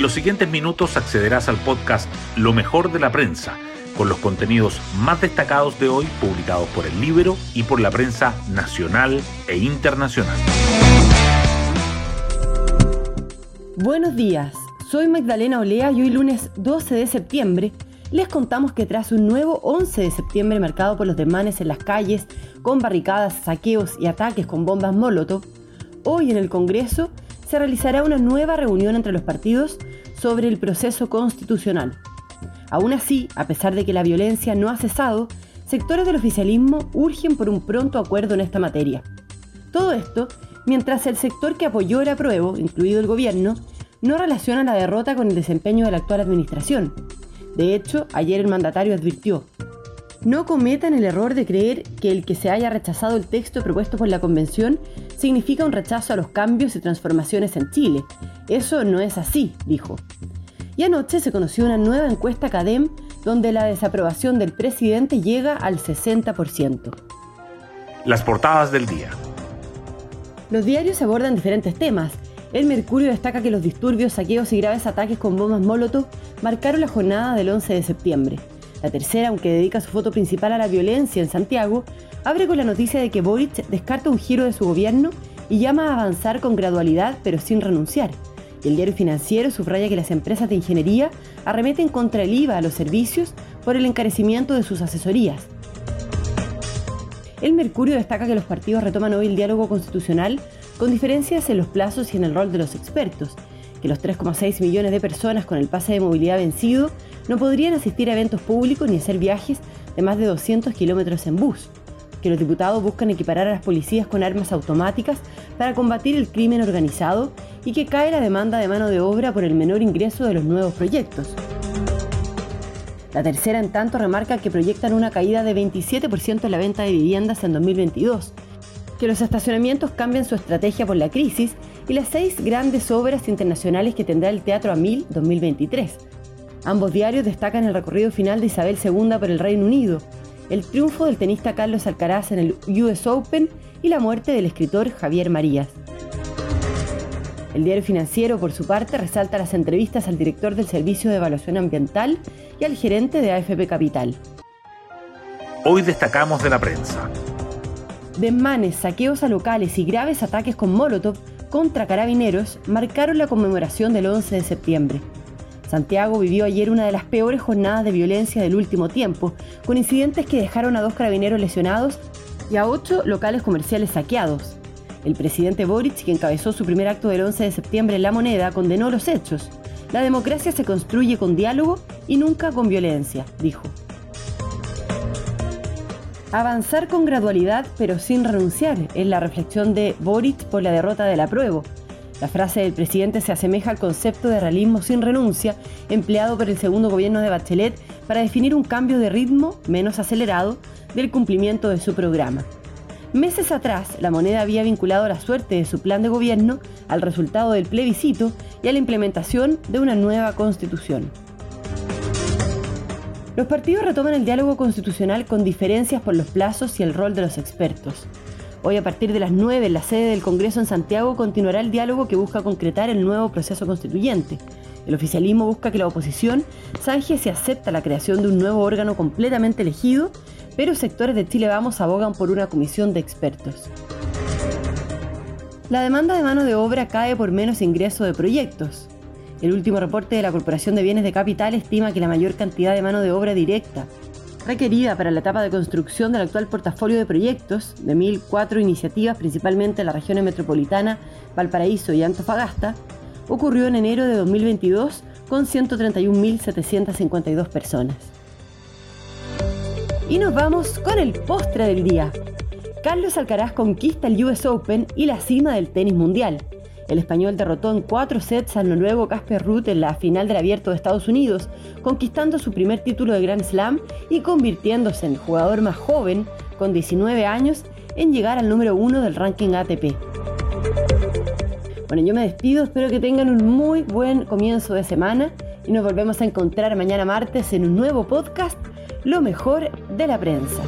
En los siguientes minutos accederás al podcast Lo mejor de la prensa, con los contenidos más destacados de hoy publicados por el libro y por la prensa nacional e internacional. Buenos días, soy Magdalena Olea y hoy lunes 12 de septiembre les contamos que tras un nuevo 11 de septiembre marcado por los desmanes en las calles, con barricadas, saqueos y ataques con bombas Molotov, hoy en el Congreso se realizará una nueva reunión entre los partidos sobre el proceso constitucional. Aún así, a pesar de que la violencia no ha cesado, sectores del oficialismo urgen por un pronto acuerdo en esta materia. Todo esto mientras el sector que apoyó el apruebo, incluido el gobierno, no relaciona la derrota con el desempeño de la actual administración, de hecho, ayer el mandatario advirtió, no cometan el error de creer que el que se haya rechazado el texto propuesto por la Convención significa un rechazo a los cambios y transformaciones en Chile. Eso no es así, dijo. Y anoche se conoció una nueva encuesta CADEM donde la desaprobación del presidente llega al 60%. Las portadas del día. Los diarios abordan diferentes temas, el Mercurio destaca que los disturbios, saqueos y graves ataques con bombas Molotov marcaron la jornada del 11 de septiembre. La tercera, aunque dedica su foto principal a la violencia en Santiago, abre con la noticia de que Boric descarta un giro de su gobierno y llama a avanzar con gradualidad pero sin renunciar. El diario financiero subraya que las empresas de ingeniería arremeten contra el IVA a los servicios por el encarecimiento de sus asesorías. El Mercurio destaca que los partidos retoman hoy el diálogo constitucional con diferencias en los plazos y en el rol de los expertos, que los 3,6 millones de personas con el pase de movilidad vencido no podrían asistir a eventos públicos ni hacer viajes de más de 200 kilómetros en bus, que los diputados buscan equiparar a las policías con armas automáticas para combatir el crimen organizado y que cae la demanda de mano de obra por el menor ingreso de los nuevos proyectos. La tercera, en tanto, remarca que proyectan una caída de 27% en la venta de viviendas en 2022 que los estacionamientos cambian su estrategia por la crisis y las seis grandes obras internacionales que tendrá el Teatro Amil 2023. Ambos diarios destacan el recorrido final de Isabel II por el Reino Unido, el triunfo del tenista Carlos Alcaraz en el US Open y la muerte del escritor Javier Marías. El diario financiero, por su parte, resalta las entrevistas al director del Servicio de Evaluación Ambiental y al gerente de AFP Capital. Hoy destacamos de la prensa. Desmanes, saqueos a locales y graves ataques con Molotov contra carabineros marcaron la conmemoración del 11 de septiembre. Santiago vivió ayer una de las peores jornadas de violencia del último tiempo, con incidentes que dejaron a dos carabineros lesionados y a ocho locales comerciales saqueados. El presidente Boric, que encabezó su primer acto del 11 de septiembre en La Moneda, condenó los hechos. La democracia se construye con diálogo y nunca con violencia, dijo. Avanzar con gradualidad pero sin renunciar es la reflexión de Boric por la derrota del apruebo. La frase del presidente se asemeja al concepto de realismo sin renuncia empleado por el segundo gobierno de Bachelet para definir un cambio de ritmo menos acelerado del cumplimiento de su programa. Meses atrás, la moneda había vinculado la suerte de su plan de gobierno al resultado del plebiscito y a la implementación de una nueva constitución. Los partidos retoman el diálogo constitucional con diferencias por los plazos y el rol de los expertos. Hoy a partir de las 9 en la sede del Congreso en Santiago continuará el diálogo que busca concretar el nuevo proceso constituyente. El oficialismo busca que la oposición zanje si acepta la creación de un nuevo órgano completamente elegido, pero sectores de Chile Vamos abogan por una comisión de expertos. La demanda de mano de obra cae por menos ingreso de proyectos. El último reporte de la Corporación de Bienes de Capital estima que la mayor cantidad de mano de obra directa requerida para la etapa de construcción del actual portafolio de proyectos de 1.004 iniciativas, principalmente en la región metropolitana, Valparaíso y Antofagasta, ocurrió en enero de 2022 con 131.752 personas. Y nos vamos con el postre del día. Carlos Alcaraz conquista el US Open y la cima del tenis mundial. El español derrotó en cuatro sets al noruego Casper Ruth en la final del Abierto de Estados Unidos, conquistando su primer título de Grand Slam y convirtiéndose en el jugador más joven, con 19 años, en llegar al número uno del ranking ATP. Bueno, yo me despido, espero que tengan un muy buen comienzo de semana y nos volvemos a encontrar mañana martes en un nuevo podcast, Lo mejor de la prensa.